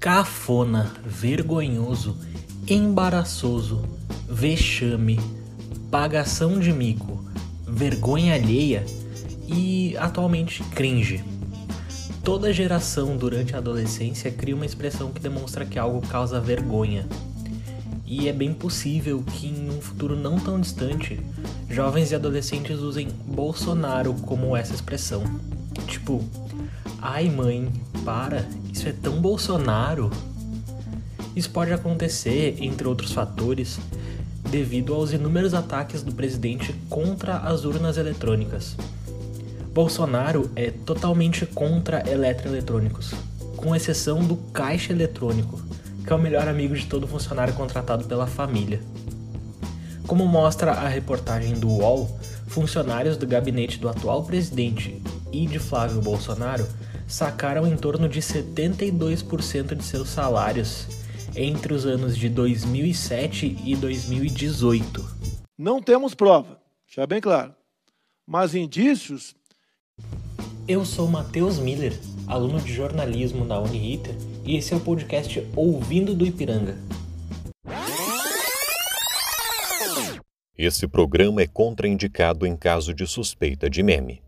cafona, vergonhoso, embaraçoso, vexame, pagação de mico, vergonha alheia e atualmente cringe. Toda geração durante a adolescência cria uma expressão que demonstra que algo causa vergonha. E é bem possível que em um futuro não tão distante, jovens e adolescentes usem Bolsonaro como essa expressão. Tipo, ai mãe, para, isso é tão Bolsonaro. Isso pode acontecer, entre outros fatores, devido aos inúmeros ataques do presidente contra as urnas eletrônicas. Bolsonaro é totalmente contra eletroeletrônicos, com exceção do caixa eletrônico, que é o melhor amigo de todo funcionário contratado pela família. Como mostra a reportagem do UOL, funcionários do gabinete do atual presidente e de Flávio Bolsonaro sacaram em torno de 72% de seus salários entre os anos de 2007 e 2018. Não temos prova, já bem claro, mas indícios. Eu sou Matheus Miller, aluno de jornalismo na Uniriter, e esse é o podcast Ouvindo do Ipiranga. Esse programa é contraindicado em caso de suspeita de meme.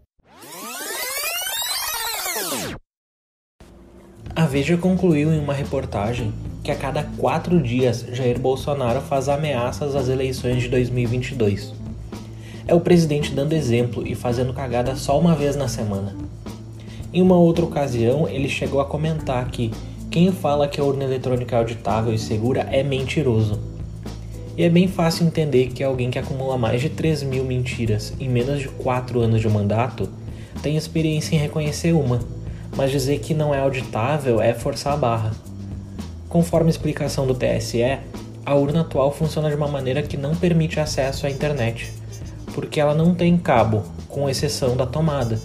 Veja concluiu em uma reportagem que a cada quatro dias Jair Bolsonaro faz ameaças às eleições de 2022. É o presidente dando exemplo e fazendo cagada só uma vez na semana. Em uma outra ocasião, ele chegou a comentar que quem fala que a urna eletrônica é auditável e segura é mentiroso. E é bem fácil entender que alguém que acumula mais de 3 mil mentiras em menos de 4 anos de mandato tem experiência em reconhecer uma mas dizer que não é auditável é forçar a barra. Conforme a explicação do TSE, a urna atual funciona de uma maneira que não permite acesso à internet, porque ela não tem cabo, com exceção da tomada,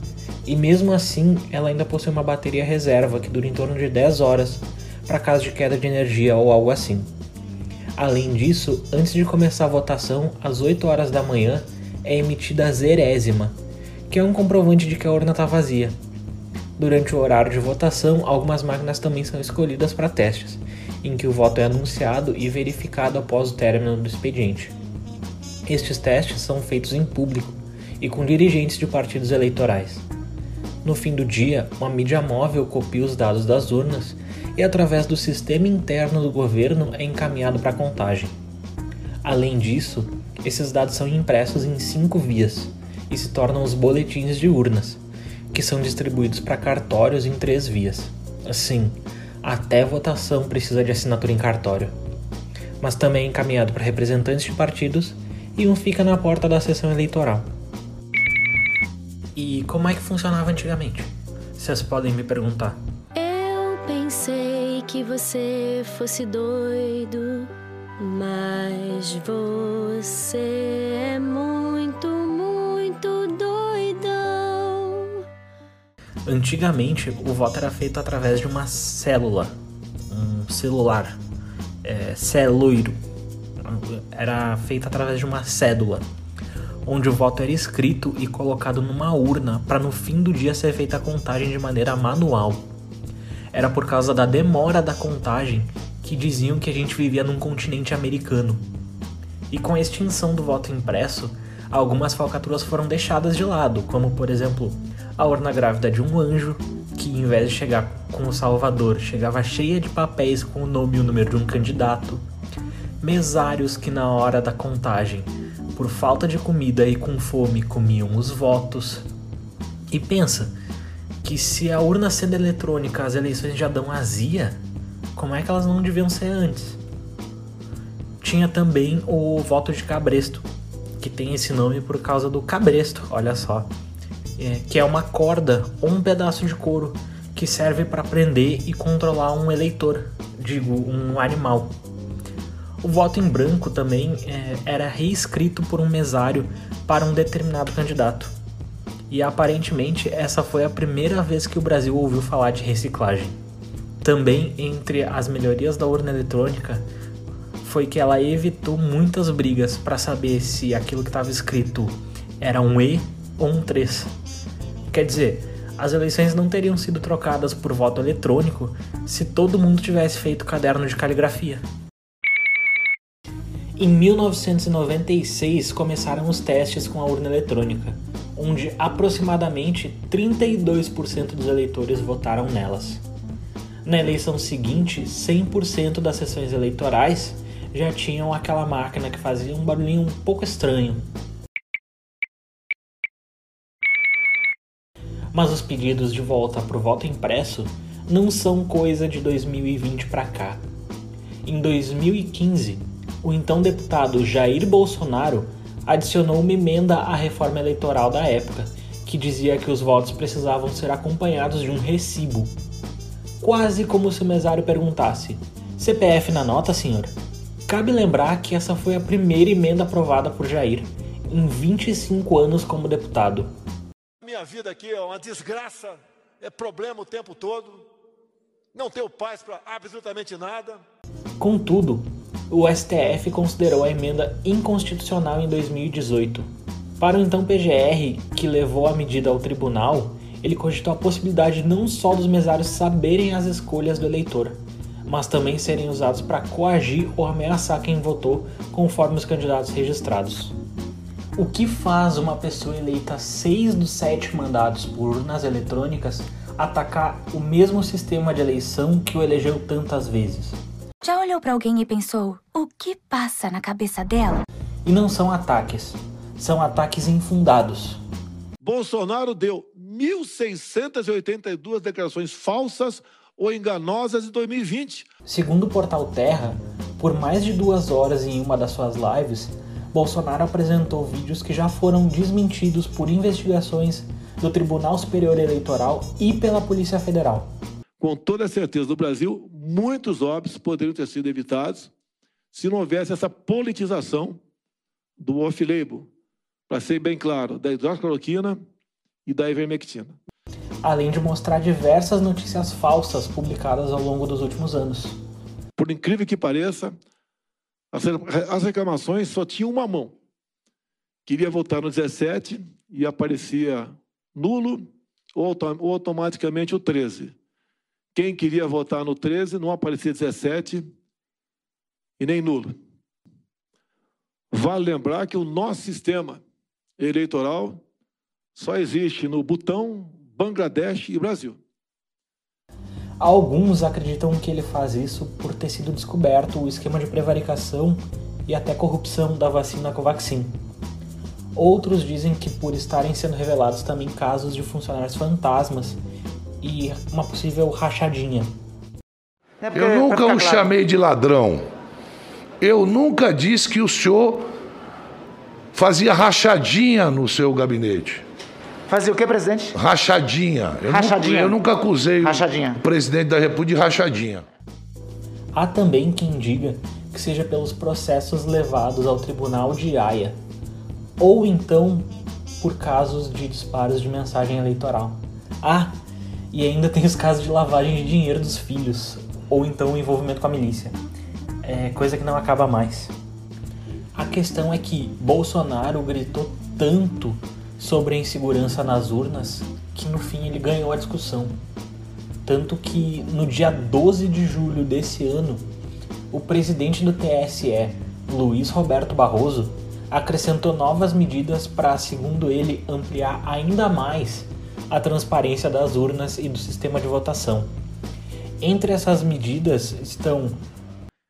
e mesmo assim ela ainda possui uma bateria reserva que dura em torno de 10 horas para caso de queda de energia ou algo assim. Além disso, antes de começar a votação, às 8 horas da manhã, é emitida a zerésima, que é um comprovante de que a urna está vazia, Durante o horário de votação, algumas máquinas também são escolhidas para testes, em que o voto é anunciado e verificado após o término do expediente. Estes testes são feitos em público e com dirigentes de partidos eleitorais. No fim do dia, uma mídia móvel copia os dados das urnas e, através do sistema interno do governo, é encaminhado para a contagem. Além disso, esses dados são impressos em cinco vias e se tornam os boletins de urnas que são distribuídos para cartórios em três vias. Assim, até votação precisa de assinatura em cartório. Mas também é encaminhado para representantes de partidos e um fica na porta da sessão eleitoral. E como é que funcionava antigamente? Vocês podem me perguntar. Eu pensei que você fosse doido, mas você Antigamente, o voto era feito através de uma célula, um celular, é, celuiro. Era feito através de uma cédula, onde o voto era escrito e colocado numa urna para no fim do dia ser feita a contagem de maneira manual. Era por causa da demora da contagem que diziam que a gente vivia num continente americano. E com a extinção do voto impresso, algumas falcatruas foram deixadas de lado, como por exemplo a urna grávida de um anjo, que em vez de chegar com o Salvador, chegava cheia de papéis com o nome e o número de um candidato, mesários que na hora da contagem, por falta de comida e com fome, comiam os votos. E pensa que se a urna sendo eletrônica as eleições já dão azia, como é que elas não deviam ser antes? Tinha também o voto de cabresto, que tem esse nome por causa do cabresto, olha só é, que é uma corda ou um pedaço de couro que serve para prender e controlar um eleitor, digo, um animal. O voto em branco também é, era reescrito por um mesário para um determinado candidato. E aparentemente essa foi a primeira vez que o Brasil ouviu falar de reciclagem. Também entre as melhorias da urna eletrônica foi que ela evitou muitas brigas para saber se aquilo que estava escrito era um E ou um 3. Quer dizer, as eleições não teriam sido trocadas por voto eletrônico se todo mundo tivesse feito caderno de caligrafia. Em 1996 começaram os testes com a urna eletrônica, onde aproximadamente 32% dos eleitores votaram nelas. Na eleição seguinte, 100% das sessões eleitorais já tinham aquela máquina que fazia um barulhinho um pouco estranho, Mas os pedidos de volta para o voto impresso não são coisa de 2020 para cá. Em 2015, o então deputado Jair Bolsonaro adicionou uma emenda à reforma eleitoral da época, que dizia que os votos precisavam ser acompanhados de um recibo. Quase como se o mesário perguntasse: CPF na nota, senhor? Cabe lembrar que essa foi a primeira emenda aprovada por Jair em 25 anos como deputado minha vida aqui é uma desgraça, é problema o tempo todo, não tenho paz para absolutamente nada. Contudo, o STF considerou a emenda inconstitucional em 2018. Para o então PGR, que levou a medida ao tribunal, ele cogitou a possibilidade não só dos mesários saberem as escolhas do eleitor, mas também serem usados para coagir ou ameaçar quem votou conforme os candidatos registrados. O que faz uma pessoa eleita seis dos sete mandados por urnas eletrônicas atacar o mesmo sistema de eleição que o elegeu tantas vezes? Já olhou para alguém e pensou: o que passa na cabeça dela? E não são ataques, são ataques infundados. Bolsonaro deu 1.682 declarações falsas ou enganosas em 2020. Segundo o portal Terra, por mais de duas horas em uma das suas lives, Bolsonaro apresentou vídeos que já foram desmentidos por investigações do Tribunal Superior Eleitoral e pela Polícia Federal. Com toda a certeza, no Brasil, muitos óbitos poderiam ter sido evitados se não houvesse essa politização do off-label, para ser bem claro, da hidroxicloroquina e da ivermectina. Além de mostrar diversas notícias falsas publicadas ao longo dos últimos anos. Por incrível que pareça, as reclamações só tinham uma mão. Queria votar no 17 e aparecia nulo ou, automaticamente o 13. Quem queria votar no 13 não aparecia 17 e nem nulo. Vale lembrar que o nosso sistema eleitoral só existe no Butão, Bangladesh e Brasil. Alguns acreditam que ele faz isso por ter sido descoberto o esquema de prevaricação e até corrupção da vacina Covaxin. Outros dizem que por estarem sendo revelados também casos de funcionários fantasmas e uma possível rachadinha. É Eu nunca o claro. chamei de ladrão. Eu nunca disse que o senhor fazia rachadinha no seu gabinete. Fazia o que, presidente? Rachadinha. Eu rachadinha. Nunca, eu nunca acusei rachadinha. o presidente da República de rachadinha. Há também quem diga que seja pelos processos levados ao tribunal de Haia, ou então por casos de disparos de mensagem eleitoral. Ah, e ainda tem os casos de lavagem de dinheiro dos filhos, ou então o envolvimento com a milícia. É coisa que não acaba mais. A questão é que Bolsonaro gritou tanto sobre a insegurança nas urnas que no fim ele ganhou a discussão. Tanto que no dia 12 de julho desse ano, o presidente do TSE, Luiz Roberto Barroso, acrescentou novas medidas para, segundo ele, ampliar ainda mais a transparência das urnas e do sistema de votação. Entre essas medidas estão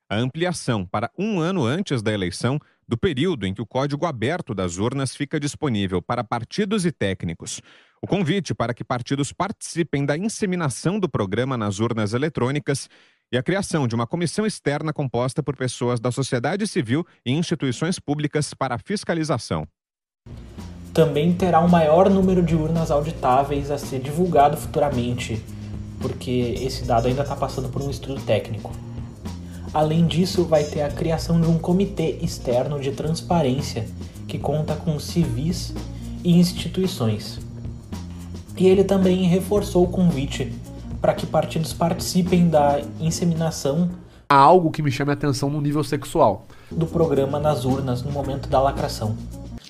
a ampliação para um ano antes da eleição do período em que o código aberto das urnas fica disponível para partidos e técnicos. O convite para que partidos participem da inseminação do programa nas urnas eletrônicas e a criação de uma comissão externa composta por pessoas da sociedade civil e instituições públicas para fiscalização. Também terá um maior número de urnas auditáveis a ser divulgado futuramente, porque esse dado ainda está passando por um estudo técnico. Além disso, vai ter a criação de um comitê externo de transparência que conta com civis e instituições. E ele também reforçou o convite para que partidos participem da inseminação. Há algo que me chame a atenção no nível sexual. Do programa nas urnas no momento da lacração.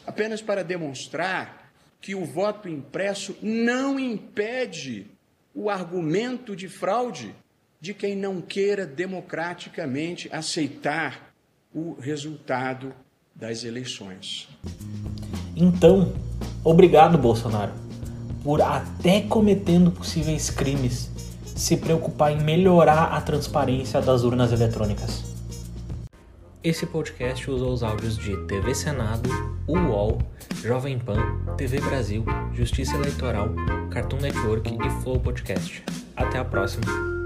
Apenas para demonstrar que o voto impresso não impede o argumento de fraude de quem não queira democraticamente aceitar o resultado das eleições. Então, obrigado, Bolsonaro, por até cometendo possíveis crimes se preocupar em melhorar a transparência das urnas eletrônicas. Esse podcast usou os áudios de TV Senado, UOL, Jovem Pan, TV Brasil, Justiça Eleitoral, Cartoon Network e Flow Podcast. Até a próxima!